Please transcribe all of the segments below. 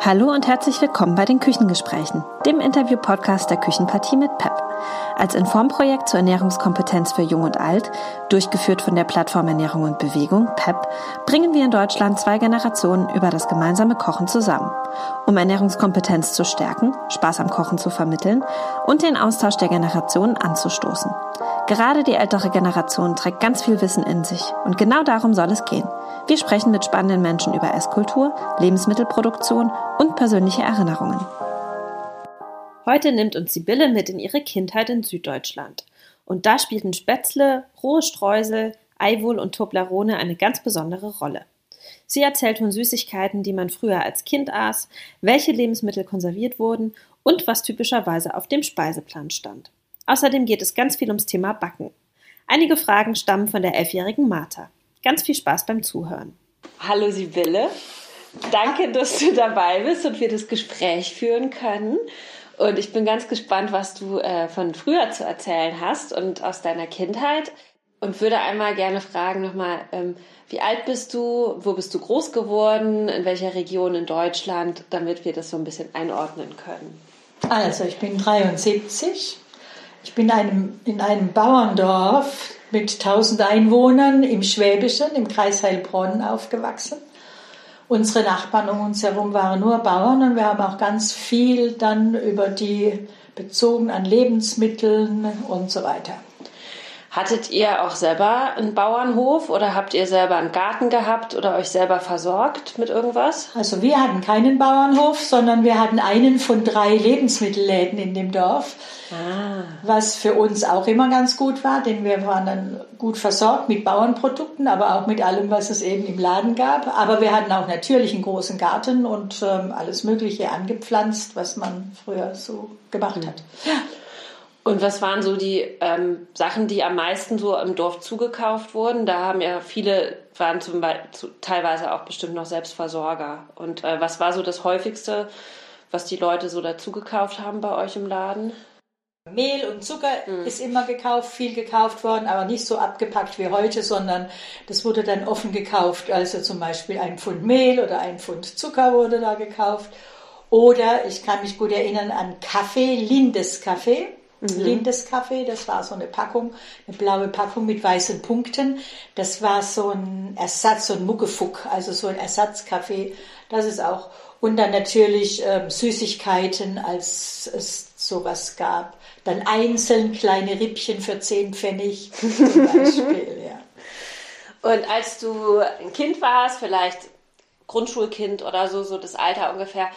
Hallo und herzlich willkommen bei den Küchengesprächen, dem Interview-Podcast der Küchenpartie mit PEP. Als Informprojekt zur Ernährungskompetenz für Jung und Alt, durchgeführt von der Plattform Ernährung und Bewegung, PEP, bringen wir in Deutschland zwei Generationen über das gemeinsame Kochen zusammen, um Ernährungskompetenz zu stärken, Spaß am Kochen zu vermitteln und den Austausch der Generationen anzustoßen. Gerade die ältere Generation trägt ganz viel Wissen in sich und genau darum soll es gehen. Wir sprechen mit spannenden Menschen über Esskultur, Lebensmittelproduktion und persönliche Erinnerungen. Heute nimmt uns Sibylle mit in ihre Kindheit in Süddeutschland. Und da spielten Spätzle, rohe Streusel, Eiwohl und Toblerone eine ganz besondere Rolle. Sie erzählt von Süßigkeiten, die man früher als Kind aß, welche Lebensmittel konserviert wurden und was typischerweise auf dem Speiseplan stand. Außerdem geht es ganz viel ums Thema Backen. Einige Fragen stammen von der elfjährigen Martha. Ganz viel Spaß beim Zuhören. Hallo Sibylle, danke, dass du dabei bist und wir das Gespräch führen können. Und ich bin ganz gespannt, was du äh, von früher zu erzählen hast und aus deiner Kindheit. Und würde einmal gerne fragen nochmal, ähm, wie alt bist du, wo bist du groß geworden, in welcher Region in Deutschland, damit wir das so ein bisschen einordnen können. Also ich bin 73. Ich bin einem, in einem Bauerndorf mit 1000 Einwohnern im Schwäbischen, im Kreis Heilbronn aufgewachsen. Unsere Nachbarn um uns herum waren nur Bauern und wir haben auch ganz viel dann über die bezogen an Lebensmitteln und so weiter. Hattet ihr auch selber einen Bauernhof oder habt ihr selber einen Garten gehabt oder euch selber versorgt mit irgendwas? Also wir hatten keinen Bauernhof, sondern wir hatten einen von drei Lebensmittelläden in dem Dorf, ah. was für uns auch immer ganz gut war, denn wir waren dann gut versorgt mit Bauernprodukten, aber auch mit allem, was es eben im Laden gab. Aber wir hatten auch natürlich einen großen Garten und ähm, alles Mögliche angepflanzt, was man früher so gemacht mhm. hat. Ja. Und was waren so die ähm, Sachen, die am meisten so im Dorf zugekauft wurden? Da haben ja viele, waren zum Beispiel teilweise auch bestimmt noch Selbstversorger. Und äh, was war so das häufigste, was die Leute so dazu gekauft haben bei euch im Laden? Mehl und Zucker mhm. ist immer gekauft, viel gekauft worden, aber nicht so abgepackt wie heute, sondern das wurde dann offen gekauft. Also zum Beispiel ein Pfund Mehl oder ein Pfund Zucker wurde da gekauft. Oder ich kann mich gut erinnern an Kaffee, Lindes Kaffee. Mhm. Lindeskaffee, das war so eine Packung, eine blaue Packung mit weißen Punkten. Das war so ein Ersatz, so ein Muggefuck, also so ein Ersatzkaffee. Das ist auch. Und dann natürlich ähm, Süßigkeiten, als es sowas gab. Dann einzeln kleine Rippchen für 10 Pfennig zum Beispiel, ja. Und als du ein Kind warst, vielleicht Grundschulkind oder so, so das Alter ungefähr,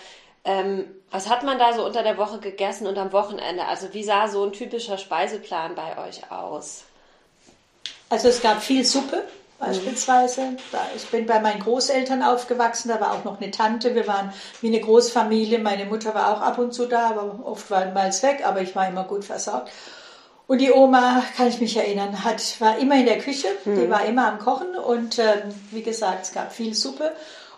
ähm, was hat man da so unter der Woche gegessen und am Wochenende? Also wie sah so ein typischer Speiseplan bei euch aus? Also es gab viel Suppe beispielsweise. Mhm. Ich bin bei meinen Großeltern aufgewachsen, da war auch noch eine Tante. Wir waren wie eine Großfamilie. Meine Mutter war auch ab und zu da, aber oft war mal weg, aber ich war immer gut versorgt. Und die Oma, kann ich mich erinnern, hat, war immer in der Küche, mhm. die war immer am Kochen und ähm, wie gesagt, es gab viel Suppe.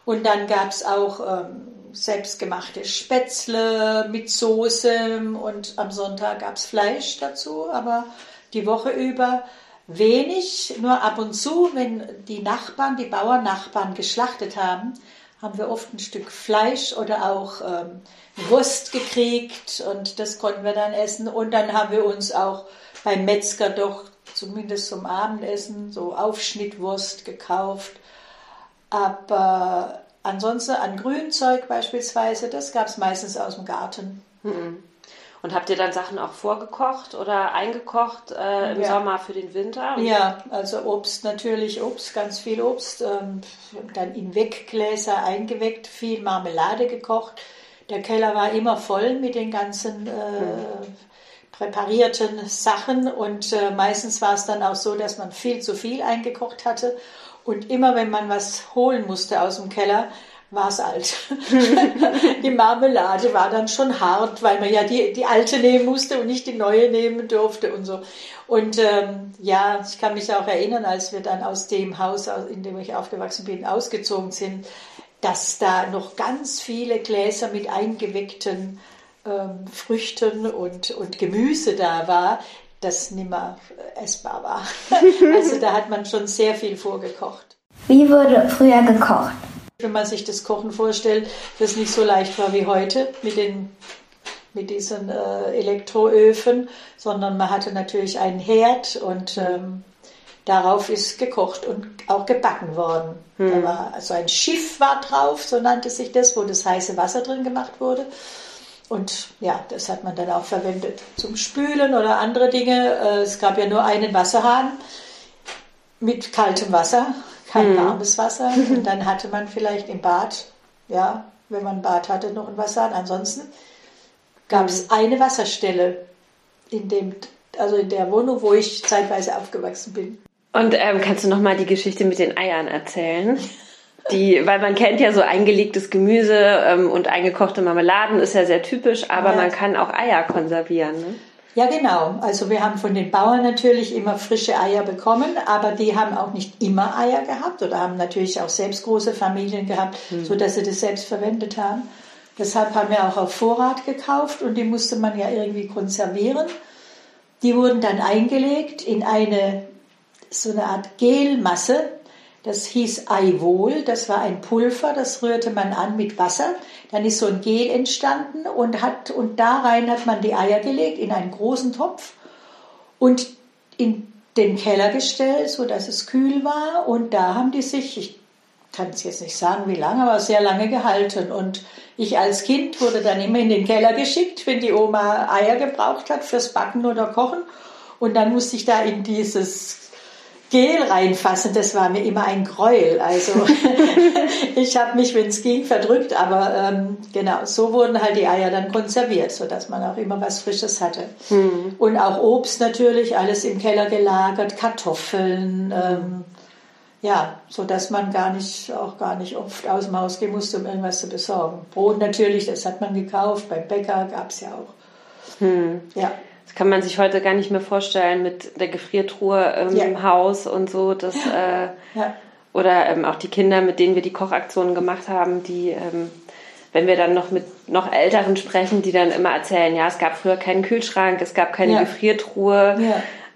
Und dann gab es auch ähm, selbstgemachte Spätzle mit Soße und am Sonntag gab es Fleisch dazu, aber die Woche über wenig, nur ab und zu, wenn die Nachbarn, die Bauernachbarn geschlachtet haben, haben wir oft ein Stück Fleisch oder auch ähm, Wurst gekriegt und das konnten wir dann essen. Und dann haben wir uns auch beim Metzger doch zumindest zum Abendessen so Aufschnittwurst gekauft. Aber Ansonsten an Grünzeug beispielsweise, das gab es meistens aus dem Garten. Mhm. Und habt ihr dann Sachen auch vorgekocht oder eingekocht äh, im ja. Sommer für den Winter? Ja, also Obst natürlich, Obst, ganz viel Obst. Ähm, dann in Weggläser eingeweckt, viel Marmelade gekocht. Der Keller war immer voll mit den ganzen äh, mhm. präparierten Sachen und äh, meistens war es dann auch so, dass man viel zu viel eingekocht hatte und immer wenn man was holen musste aus dem Keller, war es alt. die Marmelade war dann schon hart, weil man ja die, die alte nehmen musste und nicht die neue nehmen durfte und so. Und ähm, ja, ich kann mich auch erinnern, als wir dann aus dem Haus, in dem ich aufgewachsen bin, ausgezogen sind, dass da noch ganz viele Gläser mit eingeweckten ähm, Früchten und, und Gemüse da war, das nimmer essbar war. also da hat man schon sehr viel vorgekocht. Wie wurde früher gekocht? Wenn man sich das Kochen vorstellt, das nicht so leicht war wie heute mit den mit diesen äh, Elektroöfen, sondern man hatte natürlich einen Herd und ähm, darauf ist gekocht und auch gebacken worden. Hm. Da war also ein Schiff war drauf, so nannte sich das, wo das heiße Wasser drin gemacht wurde. Und ja, das hat man dann auch verwendet zum Spülen oder andere Dinge. Äh, es gab ja nur einen Wasserhahn mit kaltem Wasser, kein hm. warmes Wasser. Und dann hatte man vielleicht im Bad, ja, wenn man ein Bad hatte, noch ein Wasserhahn. Ansonsten gab es mhm. eine Wasserstelle in dem, also in der Wohnung, wo ich zeitweise aufgewachsen bin. Und ähm, kannst du noch mal die Geschichte mit den Eiern erzählen? Die, weil man kennt ja so eingelegtes Gemüse ähm, und eingekochte Marmeladen ist ja sehr typisch, aber ja. man kann auch Eier konservieren. Ne? Ja, genau. Also wir haben von den Bauern natürlich immer frische Eier bekommen, aber die haben auch nicht immer Eier gehabt oder haben natürlich auch selbst große Familien gehabt, mhm. so dass sie das selbst verwendet haben. Deshalb haben wir auch auf Vorrat gekauft und die musste man ja irgendwie konservieren. Die wurden dann eingelegt in eine so eine Art Gelmasse. Das hieß Eiwohl. Das war ein Pulver, das rührte man an mit Wasser. Dann ist so ein Gel entstanden und hat und da rein hat man die Eier gelegt in einen großen Topf und in den Keller gestellt, so dass es kühl war. Und da haben die sich, ich kann es jetzt nicht sagen, wie lange, aber sehr lange gehalten. Und ich als Kind wurde dann immer in den Keller geschickt, wenn die Oma Eier gebraucht hat fürs Backen oder Kochen. Und dann musste ich da in dieses Gel reinfassen. Das war mir immer ein Gräuel. Also ich habe mich, wenn es ging, verdrückt. Aber ähm, genau, so wurden halt die Eier dann konserviert, sodass man auch immer was Frisches hatte. Hm. Und auch Obst natürlich, alles im Keller gelagert, Kartoffeln. Ähm, ja, so dass man gar nicht, auch gar nicht oft aus dem Haus gehen musste, um irgendwas zu besorgen. Brot natürlich, das hat man gekauft, beim Bäcker gab es ja auch. Hm. Ja. Das kann man sich heute gar nicht mehr vorstellen mit der Gefriertruhe im ja. Haus und so. Das, äh, ja. Oder ähm, auch die Kinder, mit denen wir die Kochaktionen gemacht haben, die, ähm, wenn wir dann noch mit noch Älteren sprechen, die dann immer erzählen, ja, es gab früher keinen Kühlschrank, es gab keine ja. Gefriertruhe.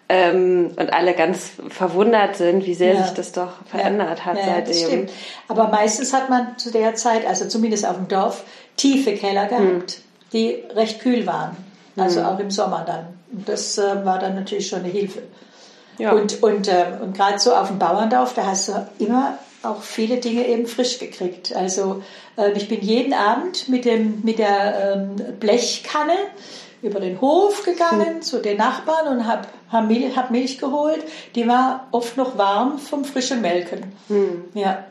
Ähm, und alle ganz verwundert sind, wie sehr ja. sich das doch verändert ja. hat ja, seitdem. Das stimmt. Aber meistens hat man zu der Zeit, also zumindest auf dem Dorf, tiefe Keller gehabt, hm. die recht kühl waren. Also hm. auch im Sommer dann. Und das äh, war dann natürlich schon eine Hilfe. Ja. Und, und, äh, und gerade so auf dem Bauerndorf, da hast du immer auch viele Dinge eben frisch gekriegt. Also äh, ich bin jeden Abend mit, dem, mit der ähm, Blechkanne über den Hof gegangen hm. zu den Nachbarn und habe hab Milch, hab Milch geholt. Die war oft noch warm vom frischen Melken. Hm. Ja.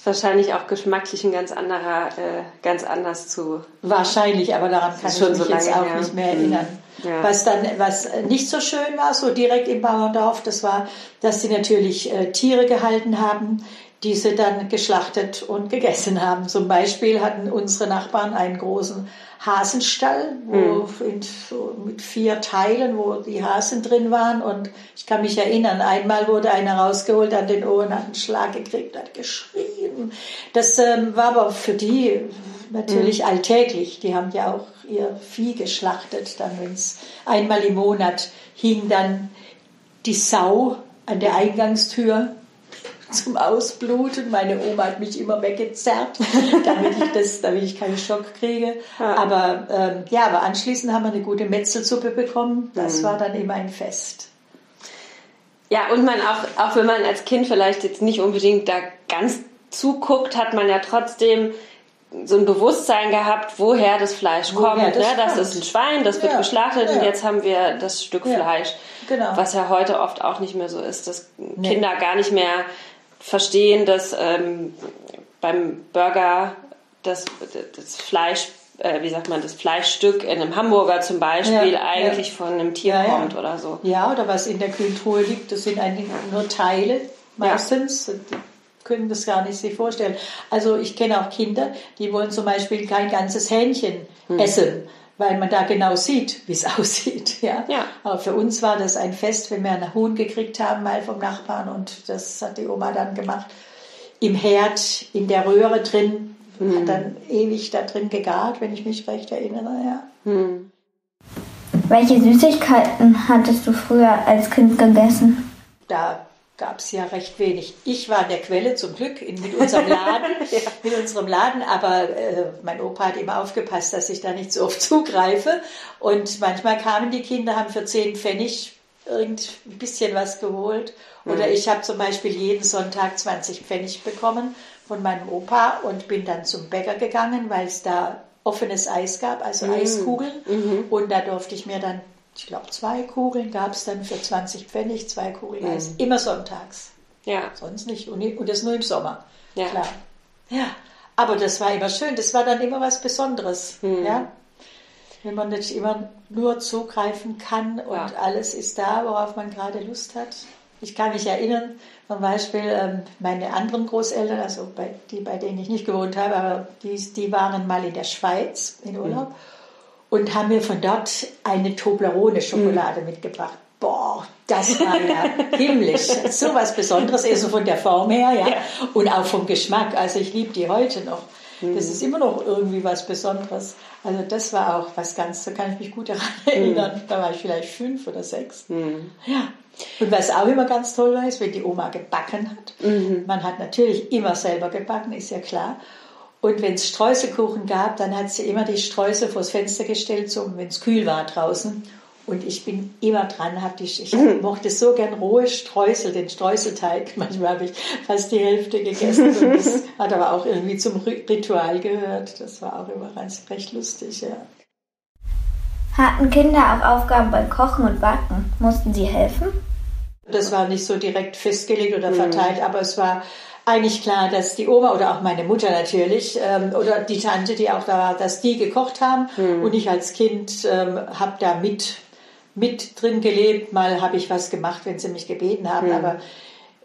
Ist wahrscheinlich auch geschmacklich ein ganz anderer, äh, ganz anders zu. Wahrscheinlich, aber daran kann ich mich so jetzt auch her. nicht mehr erinnern. Hm. Ja. Was dann, was nicht so schön war, so direkt im Bauerndorf, das war, dass sie natürlich äh, Tiere gehalten haben, die sie dann geschlachtet und gegessen haben. Zum Beispiel hatten unsere Nachbarn einen großen Hasenstall, wo mhm. in, mit vier Teilen, wo die Hasen drin waren. Und ich kann mich erinnern, einmal wurde einer rausgeholt an den Ohren, hat einen Schlag gekriegt, hat geschrien. Das ähm, war aber für die natürlich mhm. alltäglich. Die haben ja auch ihr Vieh geschlachtet. Dann, wenn es einmal im Monat hing dann die Sau an der Eingangstür zum Ausbluten. Meine Oma hat mich immer weggezerrt, damit ich, das, damit ich keinen Schock kriege. Ja. Aber ähm, ja, aber anschließend haben wir eine gute Metzelsuppe bekommen. Das mhm. war dann immer ein Fest. Ja, und man auch, auch wenn man als Kind vielleicht jetzt nicht unbedingt da ganz zuguckt, hat man ja trotzdem so ein Bewusstsein gehabt, woher das Fleisch woher kommt. Das, ne? das ist ein Schwein, das wird ja. geschlachtet ja. und jetzt haben wir das Stück ja. Fleisch. Genau. Was ja heute oft auch nicht mehr so ist, dass nee. Kinder gar nicht mehr verstehen, dass ähm, beim Burger das, das Fleisch, äh, wie sagt man, das Fleischstück in einem Hamburger zum Beispiel ja, eigentlich ja. von einem Tier ja, kommt oder so. Ja, oder was in der Kühltruhe liegt, das sind eigentlich nur Teile meistens. Können das gar nicht sich vorstellen. Also ich kenne auch Kinder, die wollen zum Beispiel kein ganzes Hähnchen hm. essen weil man da genau sieht, wie es aussieht. Ja? ja? Aber für uns war das ein Fest, wenn wir einen Huhn gekriegt haben, mal vom Nachbarn und das hat die Oma dann gemacht. Im Herd, in der Röhre drin, mhm. hat dann ewig da drin gegart, wenn ich mich recht erinnere. Ja. Mhm. Welche Süßigkeiten hattest du früher als Kind gegessen? Da gab es ja recht wenig. Ich war in der Quelle zum Glück in, mit unserem Laden, ja. mit unserem Laden, aber äh, mein Opa hat immer aufgepasst, dass ich da nicht so oft zugreife. Und manchmal kamen die Kinder, haben für zehn Pfennig irgend ein bisschen was geholt. Oder mhm. ich habe zum Beispiel jeden Sonntag 20 Pfennig bekommen von meinem Opa und bin dann zum Bäcker gegangen, weil es da offenes Eis gab, also mhm. Eiskugeln. Mhm. Und da durfte ich mir dann ich glaube, zwei Kugeln gab es dann für 20 Pfennig, zwei Kugeln mhm. Eis. Immer sonntags. Ja. Sonst nicht. Und, das nur im Sommer. Ja. Klar. Ja. Aber das war immer schön. Das war dann immer was Besonderes. Mhm. Ja. Wenn man nicht immer nur zugreifen kann und ja. alles ist da, worauf man gerade Lust hat. Ich kann mich erinnern, zum Beispiel ähm, meine anderen Großeltern, also bei, die, bei denen ich nicht gewohnt habe, aber die, die waren mal in der Schweiz in Urlaub. Mhm und haben mir von dort eine Toblerone-Schokolade mhm. mitgebracht. Boah, das war ja himmlisch. So was Besonderes, also von der Form her, ja. ja. Und auch vom Geschmack. Also ich liebe die heute noch. Mhm. Das ist immer noch irgendwie was Besonderes. Also das war auch was ganz, da kann ich mich gut daran mhm. erinnern. Mhm. Da war ich vielleicht fünf oder sechs. Mhm. Ja. Und was auch immer ganz toll war, ist, wenn die Oma gebacken hat. Mhm. Man hat natürlich immer selber gebacken, ist ja klar. Und wenn es Streuselkuchen gab, dann hat sie immer die Streusel vors Fenster gestellt, so, wenn es kühl war draußen. Und ich bin immer dran, hab die, ich mhm. mochte so gern rohe Streusel, den Streuselteig. Manchmal habe ich fast die Hälfte gegessen. Und das hat aber auch irgendwie zum Ritual gehört. Das war auch immer ganz recht lustig, ja. Hatten Kinder auch Aufgaben beim Kochen und Backen? Mussten sie helfen? Das war nicht so direkt festgelegt oder verteilt, mhm. aber es war eigentlich klar, dass die Oma oder auch meine Mutter natürlich ähm, oder die Tante, die auch da war, dass die gekocht haben mhm. und ich als Kind ähm, habe da mit, mit drin gelebt. Mal habe ich was gemacht, wenn sie mich gebeten haben, mhm. aber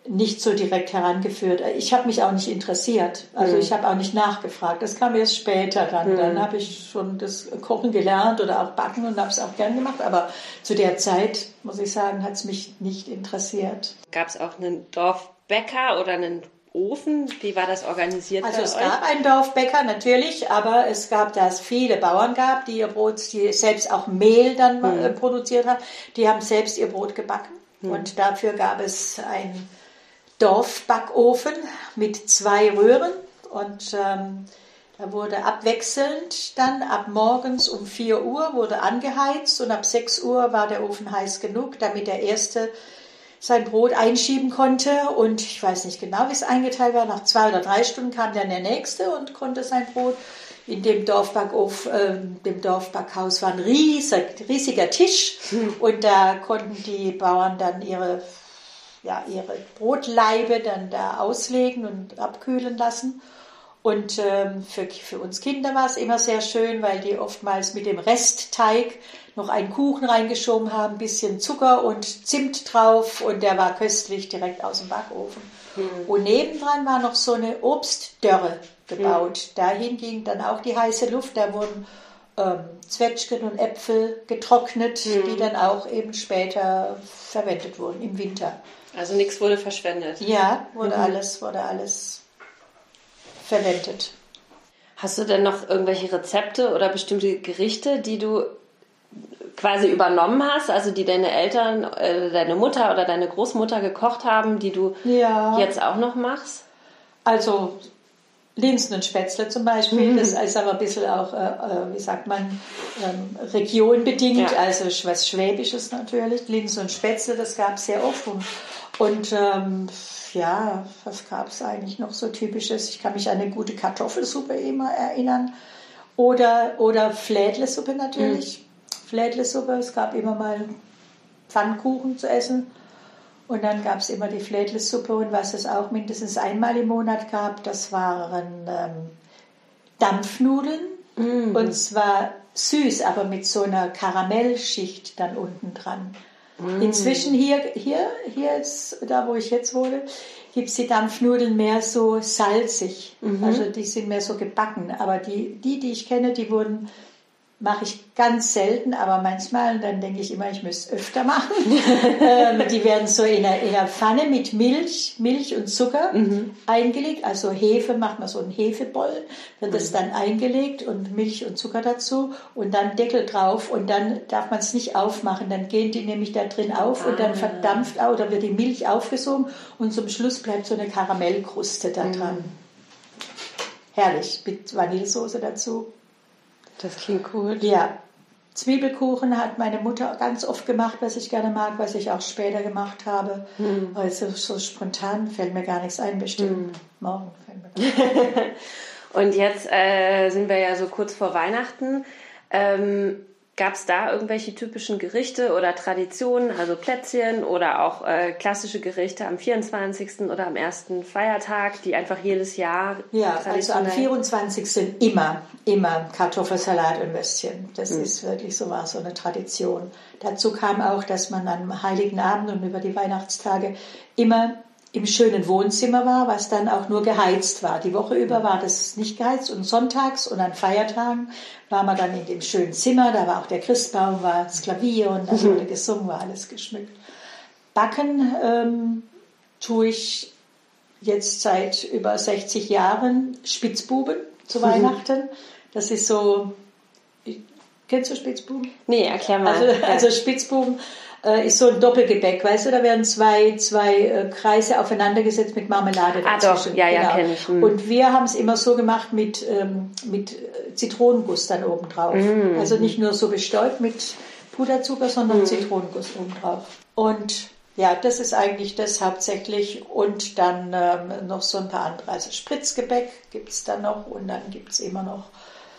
nicht so direkt herangeführt. Ich habe mich auch nicht interessiert, also mhm. ich habe auch nicht nachgefragt. Das kam erst später dann. Hm. Dann habe ich schon das Kochen gelernt oder auch Backen und habe es auch gern gemacht. Aber zu der Zeit, muss ich sagen, hat es mich nicht interessiert. Gab es auch einen Dorfbäcker oder einen Ofen? Wie war das organisiert? Also es euch? gab einen Dorfbäcker natürlich, aber es gab, da es viele Bauern gab, die ihr Brot, die selbst auch Mehl dann hm. produziert haben, die haben selbst ihr Brot gebacken. Hm. Und dafür gab es einen Dorfbackofen mit zwei Röhren und ähm, da wurde abwechselnd dann ab morgens um 4 Uhr wurde angeheizt und ab 6 Uhr war der Ofen heiß genug, damit der erste sein Brot einschieben konnte. Und ich weiß nicht genau, wie es eingeteilt war. Nach zwei oder drei Stunden kam dann der nächste und konnte sein Brot. In dem Dorfbackhof, äh, dem Dorfbackhaus war ein riesig, riesiger Tisch hm. und da konnten die Bauern dann ihre, ja, ihre Brotleibe dann da auslegen und abkühlen lassen. Und ähm, für, für uns Kinder war es immer sehr schön, weil die oftmals mit dem Restteig noch einen Kuchen reingeschoben haben, ein bisschen Zucker und Zimt drauf und der war köstlich direkt aus dem Backofen. Mhm. Und nebendran war noch so eine Obstdörre gebaut. Mhm. Dahin ging dann auch die heiße Luft, da wurden ähm, Zwetschgen und Äpfel getrocknet, mhm. die dann auch eben später verwendet wurden im Winter. Also nichts wurde verschwendet. Ja, wurde mhm. alles, wurde alles verwendet. Hast du denn noch irgendwelche Rezepte oder bestimmte Gerichte, die du quasi übernommen hast, also die deine Eltern, äh, deine Mutter oder deine Großmutter gekocht haben, die du ja. jetzt auch noch machst? Also Linsen und Spätzle zum Beispiel, mhm. das ist aber ein bisschen auch, äh, äh wie sagt man, ähm, regionbedingt, ja. also was Schwäbisches natürlich. Linsen und Spätzle, das gab es sehr oft. Und, und ähm, ja, was gab es eigentlich noch so typisches? Ich kann mich an eine gute Kartoffelsuppe immer erinnern. Oder, oder Flädlesuppe natürlich. Mhm. Flädlesuppe. Es gab immer mal Pfannkuchen zu essen. Und dann gab es immer die Flädlesuppe und was es auch mindestens einmal im Monat gab, das waren ähm, Dampfnudeln. Mm. Und zwar süß, aber mit so einer Karamellschicht dann unten dran. Mm. Inzwischen hier, hier, hier ist, da wo ich jetzt wohne, gibt es die Dampfnudeln mehr so salzig. Mhm. Also die sind mehr so gebacken. Aber die, die, die ich kenne, die wurden mache ich ganz selten, aber manchmal, dann denke ich immer, ich müsste es öfter machen. ähm, die werden so in einer, in einer, Pfanne mit Milch, Milch und Zucker mhm. eingelegt. Also Hefe, macht man so einen Hefeboll, wird das mhm. dann eingelegt und Milch und Zucker dazu und dann Deckel drauf und dann darf man es nicht aufmachen. Dann gehen die nämlich da drin auf ah. und dann ah. verdampft auch, oder wird die Milch aufgesogen und zum Schluss bleibt so eine Karamellkruste da dran. Mhm. Herrlich, mit Vanillesoße dazu. Das klingt gut. Ja. Zwiebelkuchen hat meine Mutter ganz oft gemacht, was ich gerne mag, was ich auch später gemacht habe. Hm. Also so spontan fällt mir gar nichts ein, bestimmt. Hm. Morgen fällt mir Und jetzt äh, sind wir ja so kurz vor Weihnachten. Ähm, Gab es da irgendwelche typischen Gerichte oder Traditionen, also Plätzchen oder auch äh, klassische Gerichte am 24. oder am ersten Feiertag, die einfach jedes Jahr. Ja, also am 24. immer, immer Kartoffelsalat und Würstchen. Das mhm. ist wirklich so war so eine Tradition. Dazu kam auch, dass man am Heiligen Abend und über die Weihnachtstage immer im schönen Wohnzimmer war, was dann auch nur geheizt war. Die Woche über war das nicht geheizt und sonntags und an Feiertagen war man dann in dem schönen Zimmer, da war auch der Christbaum, war das Klavier und dann wurde gesungen, war alles geschmückt. Backen ähm, tue ich jetzt seit über 60 Jahren Spitzbuben zu mhm. Weihnachten. Das ist so, kennst du Spitzbuben? Nee, erklär mal. Also, also Spitzbuben äh, ist so ein Doppelgebäck, weißt du, da werden zwei, zwei äh, Kreise aufeinandergesetzt mit Marmelade dazwischen. Ah doch, ja, ja, genau. kenne ich. Hm. Und wir haben es immer so gemacht mit, ähm, mit äh, Zitronenguss dann oben drauf. Hm. Also nicht nur so bestäubt mit Puderzucker, sondern hm. Zitronenguss oben drauf. Und ja, das ist eigentlich das hauptsächlich. Und dann ähm, noch so ein paar andere. Also Spritzgebäck gibt es dann noch und dann gibt es immer noch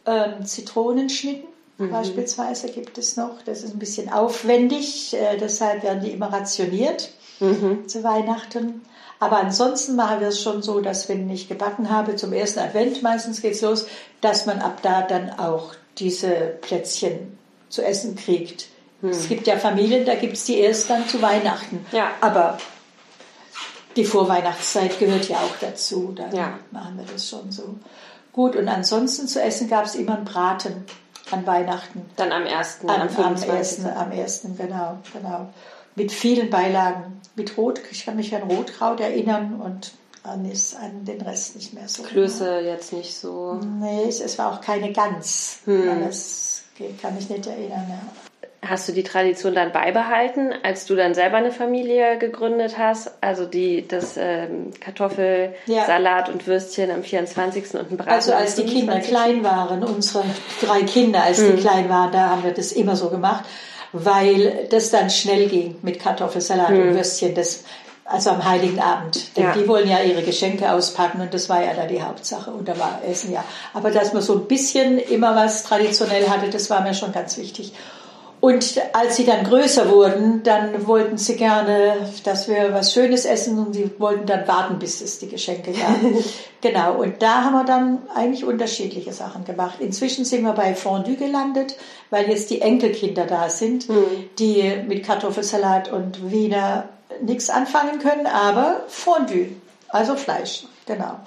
ähm, Zitronenschnitten. Mhm. Beispielsweise gibt es noch. Das ist ein bisschen aufwendig, äh, deshalb werden die immer rationiert mhm. zu Weihnachten. Aber ansonsten machen wir es schon so, dass wenn ich gebacken habe, zum ersten Advent meistens geht es los, dass man ab da dann auch diese Plätzchen zu essen kriegt. Mhm. Es gibt ja Familien, da gibt es die erst dann zu Weihnachten. Ja. Aber die Vorweihnachtszeit gehört ja auch dazu. Da ja. machen wir das schon so. Gut, und ansonsten zu essen gab es immer einen Braten an Weihnachten. Dann am 1. Am, am, am 1. Am 1. genau, genau. Mit vielen Beilagen. Mit Rot, ich kann mich an Rotkraut erinnern und an, an den Rest nicht mehr so. Klöße genau. jetzt nicht so. Nee, es, es, war auch keine Gans. Hm. Das kann mich nicht erinnern. Ja. Hast du die Tradition dann beibehalten, als du dann selber eine Familie gegründet hast? Also die, das ähm, Kartoffelsalat ja. und Würstchen am 24. und ein Braten Also als die Kinder klein waren, unsere drei Kinder, als hm. die klein waren, da haben wir das immer so gemacht, weil das dann schnell ging mit Kartoffelsalat hm. und Würstchen. Das, also am Heiligen Abend. Denn ja. die wollen ja ihre Geschenke auspacken und das war ja da die Hauptsache. Und da war Essen ja. Aber dass man so ein bisschen immer was traditionell hatte, das war mir schon ganz wichtig. Und als sie dann größer wurden, dann wollten sie gerne, dass wir was Schönes essen und sie wollten dann warten, bis es die Geschenke gab. genau, und da haben wir dann eigentlich unterschiedliche Sachen gemacht. Inzwischen sind wir bei Fondue gelandet, weil jetzt die Enkelkinder da sind, mhm. die mit Kartoffelsalat und Wiener nichts anfangen können, aber Fondue, also Fleisch, genau.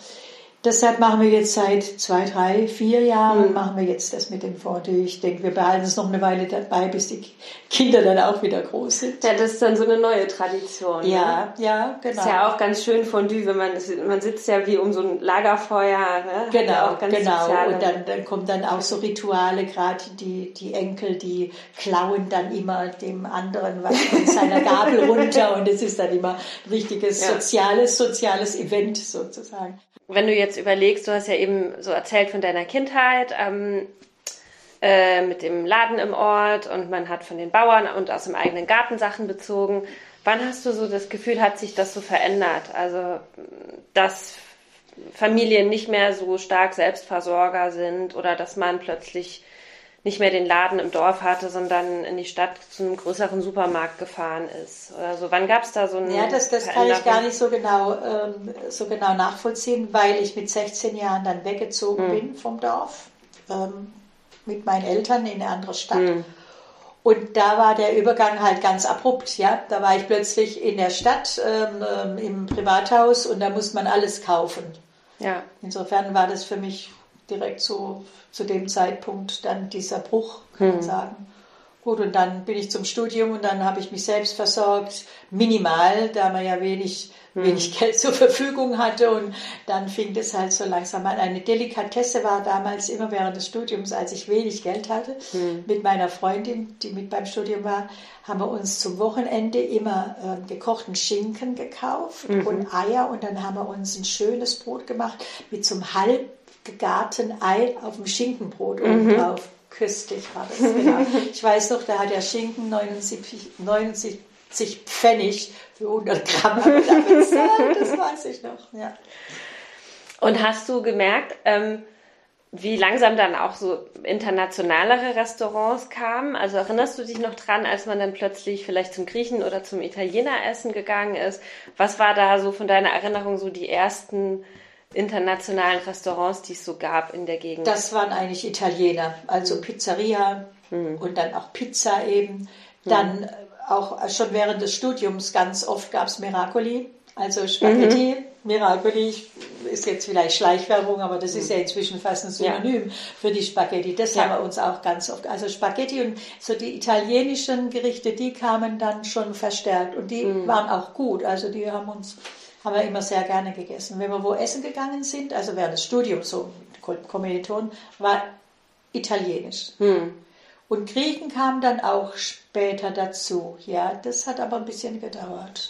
Deshalb machen wir jetzt seit zwei, drei, vier Jahren mhm. machen wir jetzt das mit dem Fondue. Ich denke, wir behalten es noch eine Weile dabei, bis die Kinder dann auch wieder groß sind. Ja, das ist dann so eine neue Tradition. Ja, ne? ja, genau. Ist ja auch ganz schön Fondue, wenn man man sitzt ja wie um so ein Lagerfeuer. Ne? Genau, ja genau. Und dann, dann kommen dann auch so Rituale, gerade die die Enkel, die klauen dann immer dem anderen was von seiner Gabel runter und es ist dann immer ein richtiges ja. soziales soziales Event sozusagen wenn du jetzt überlegst, du hast ja eben so erzählt von deiner Kindheit ähm, äh, mit dem Laden im Ort und man hat von den Bauern und aus dem eigenen Garten Sachen bezogen. Wann hast du so das Gefühl, hat sich das so verändert? Also, dass Familien nicht mehr so stark Selbstversorger sind oder dass man plötzlich nicht mehr den Laden im Dorf hatte, sondern in die Stadt zu einem größeren Supermarkt gefahren ist. Oder so. Wann gab es da so eine Ja, das, das kann ich gar nicht so genau, ähm, so genau nachvollziehen, weil ich mit 16 Jahren dann weggezogen hm. bin vom Dorf ähm, mit meinen Eltern in eine andere Stadt. Hm. Und da war der Übergang halt ganz abrupt, ja. Da war ich plötzlich in der Stadt ähm, ähm im Privathaus und da musste man alles kaufen. Ja. Insofern war das für mich direkt so zu dem Zeitpunkt dann dieser Bruch, kann man sagen. Gut, und dann bin ich zum Studium und dann habe ich mich selbst versorgt, minimal, da man ja wenig, wenig Geld zur Verfügung hatte. Und dann fing das halt so langsam an. Eine Delikatesse war damals immer während des Studiums, als ich wenig Geld hatte. Mit meiner Freundin, die mit beim Studium war, haben wir uns zum Wochenende immer äh, gekochten Schinken gekauft und Eier. Und dann haben wir uns ein schönes Brot gemacht mit so einem halb gegarten Ei auf dem Schinkenbrot oben drauf. Köstlich war das, genau. Ich weiß noch, da hat der Schinken 79, 79 Pfennig für 100 Gramm bezahlt, das weiß ich noch, ja. Und hast du gemerkt, ähm, wie langsam dann auch so internationalere Restaurants kamen? Also erinnerst du dich noch dran, als man dann plötzlich vielleicht zum Griechen oder zum Italiener essen gegangen ist? Was war da so von deiner Erinnerung so die ersten internationalen Restaurants, die es so gab in der Gegend? Das waren eigentlich Italiener, also Pizzeria und dann auch Pizza eben. Dann auch schon während des Studiums ganz oft gab es Miracoli, also Spaghetti. Miracoli ist jetzt vielleicht Schleichwerbung, aber das ist ja inzwischen fast ein Synonym für die Spaghetti. Das Ja. haben wir uns auch ganz oft. Also Spaghetti und so die italienischen Gerichte, die kamen dann schon verstärkt und die waren auch gut. Also die haben uns haben wir immer sehr gerne gegessen. Wenn wir wo essen gegangen sind, also während des Studiums so mit Ko- Kommilitonen, war italienisch. Und Griechen kam dann auch später dazu. Ja, das hat aber ein bisschen gedauert.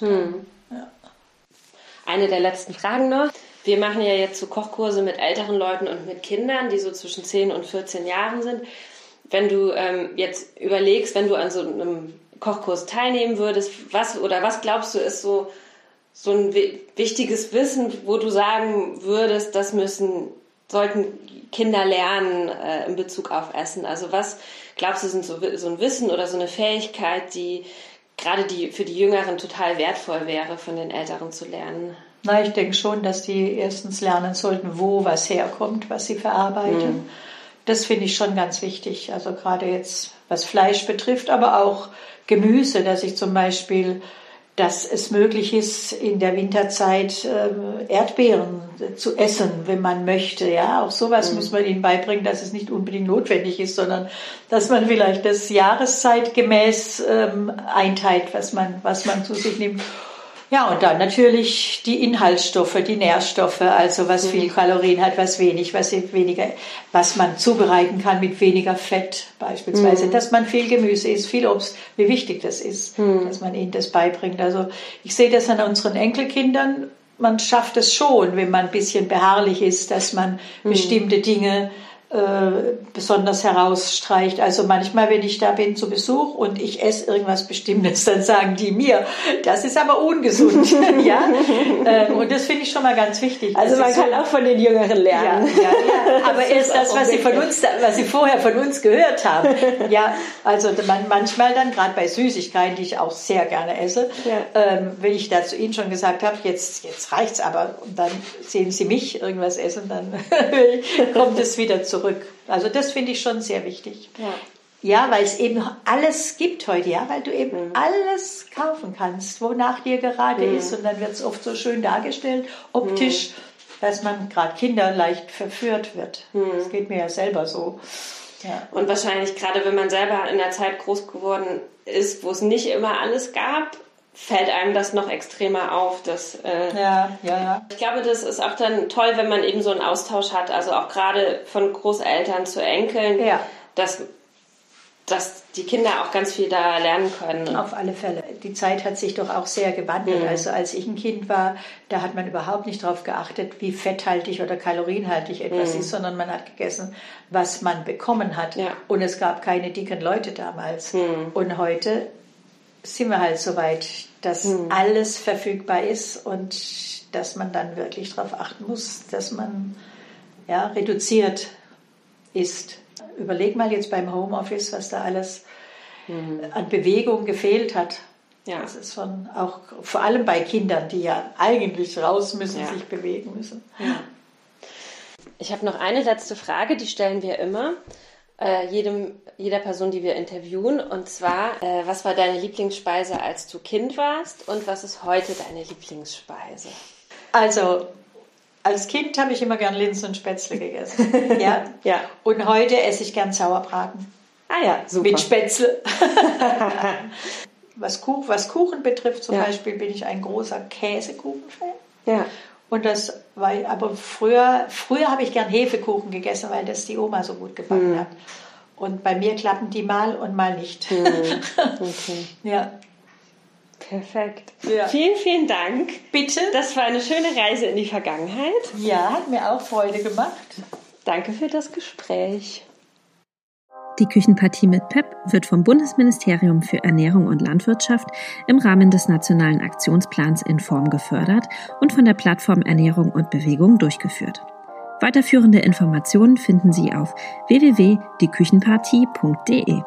Eine der letzten Fragen noch. Wir machen ja jetzt so Kochkurse mit älteren Leuten und mit Kindern, die so zwischen 10 und 14 Jahren sind. Wenn du ähm, jetzt überlegst, wenn du an so einem Kochkurs teilnehmen würdest, was oder was glaubst du ist so, so ein wi- wichtiges Wissen, wo du sagen würdest, das müssen, sollten Kinder lernen äh, in Bezug auf Essen? Also was glaubst du sind so, so ein Wissen oder so eine Fähigkeit, die gerade die für die Jüngeren total wertvoll wäre, von den Älteren zu lernen? Na, ich denke schon, dass die erstens lernen sollten, wo was herkommt, was sie verarbeiten. Das finde ich schon ganz wichtig. Also gerade jetzt, was Fleisch betrifft, aber auch Gemüse, dass ich zum Beispiel, dass es möglich ist, in der Winterzeit ähm, Erdbeeren zu essen, wenn man möchte. Ja, auch sowas muss man ihnen beibringen, dass es nicht unbedingt notwendig ist, sondern dass man vielleicht das jahreszeitgemäß ähm, einteilt, was man, was man zu sich nimmt. Ja, und dann natürlich die Inhaltsstoffe, die Nährstoffe, also was viel Kalorien hat, was wenig, was weniger, was man zubereiten kann mit weniger Fett beispielsweise, dass man viel Gemüse isst, viel Obst, wie wichtig das ist, dass man ihnen das beibringt. Also ich sehe das an unseren Enkelkindern, man schafft es schon, wenn man ein bisschen beharrlich ist, dass man bestimmte Dinge äh, besonders herausstreicht. Also manchmal, wenn ich da bin zu Besuch und ich esse irgendwas Bestimmtes, dann sagen die mir, das ist aber ungesund. ja? Ähm, und das finde ich schon mal ganz wichtig. Also Das man ist so- kann auch von den Jüngeren ja, lernen. ja, ja. Aber Das erst das, was sie von uns, was sie vorher von uns gehört haben. Ja, also man, manchmal dann, gerade bei Süßigkeiten, die ich auch sehr gerne esse, Ja. ähm, wenn ich da zu Ihnen schon gesagt habe, jetzt, jetzt reicht's aber, und dann sehen Sie mich irgendwas essen, dann kommt es wieder zurück. Also das finde ich schon sehr wichtig. Ja. Ja, weil es eben alles gibt heute, ja, weil du eben alles kaufen kannst, wonach dir gerade ist. Und dann wird es oft so schön dargestellt, optisch, dass man gerade Kinder leicht verführt wird. Das geht mir ja selber so. Ja. Und wahrscheinlich gerade wenn man selber in der Zeit groß geworden ist, wo es nicht immer alles gab, fällt einem das noch extremer auf. Dass, äh, Ja, ja, ja. Ich glaube, das ist auch dann toll, wenn man eben so einen Austausch hat, also auch gerade von Großeltern zu Enkeln, Ja. dass, dass die Kinder auch ganz viel da lernen können. Auf alle Fälle. Die Zeit hat sich doch auch sehr gewandelt. Also als ich ein Kind war, da hat man überhaupt nicht darauf geachtet, wie fetthaltig oder kalorienhaltig etwas ist, sondern man hat gegessen, was man bekommen hat. Ja. Und es gab keine dicken Leute damals. Und heute sind wir halt so weit, dass alles verfügbar ist und dass man dann wirklich darauf achten muss, dass man ja, reduziert ist. Überleg mal jetzt beim Homeoffice, was da alles an Bewegung gefehlt hat. Ja. Das ist schon auch vor allem bei Kindern, die ja eigentlich raus müssen, Ja. sich bewegen müssen. Ich habe noch eine letzte Frage, die stellen wir immer äh, jedem, jeder Person, die wir interviewen. Und zwar, äh, was war deine Lieblingsspeise, als du Kind warst? Und was ist heute deine Lieblingsspeise? Also als Kind habe ich immer gern Linsen und Spätzle gegessen. ja? Ja. Und heute esse ich gern Sauerbraten. Ah ja, super. Mit Spätzle. was, Kuch, was Kuchen betrifft zum Ja. Beispiel bin ich ein großer Käsekuchen-Fan. ja. Und das war, aber früher, früher habe ich gern Hefekuchen gegessen, weil das die Oma so gut gebacken Hm. hat. Und bei mir klappen die mal und mal nicht. Okay. ja. Perfekt. Ja. Vielen, vielen Dank. Bitte? Das war eine schöne Reise in die Vergangenheit. ja, hat mir auch Freude gemacht. Danke für das Gespräch. Die Küchenpartie mit PEP wird vom Bundesministerium für Ernährung und Landwirtschaft im Rahmen des Nationalen Aktionsplans in Form gefördert und von der Plattform Ernährung und Bewegung durchgeführt. Weiterführende Informationen finden Sie auf www.dieküchenpartie.de.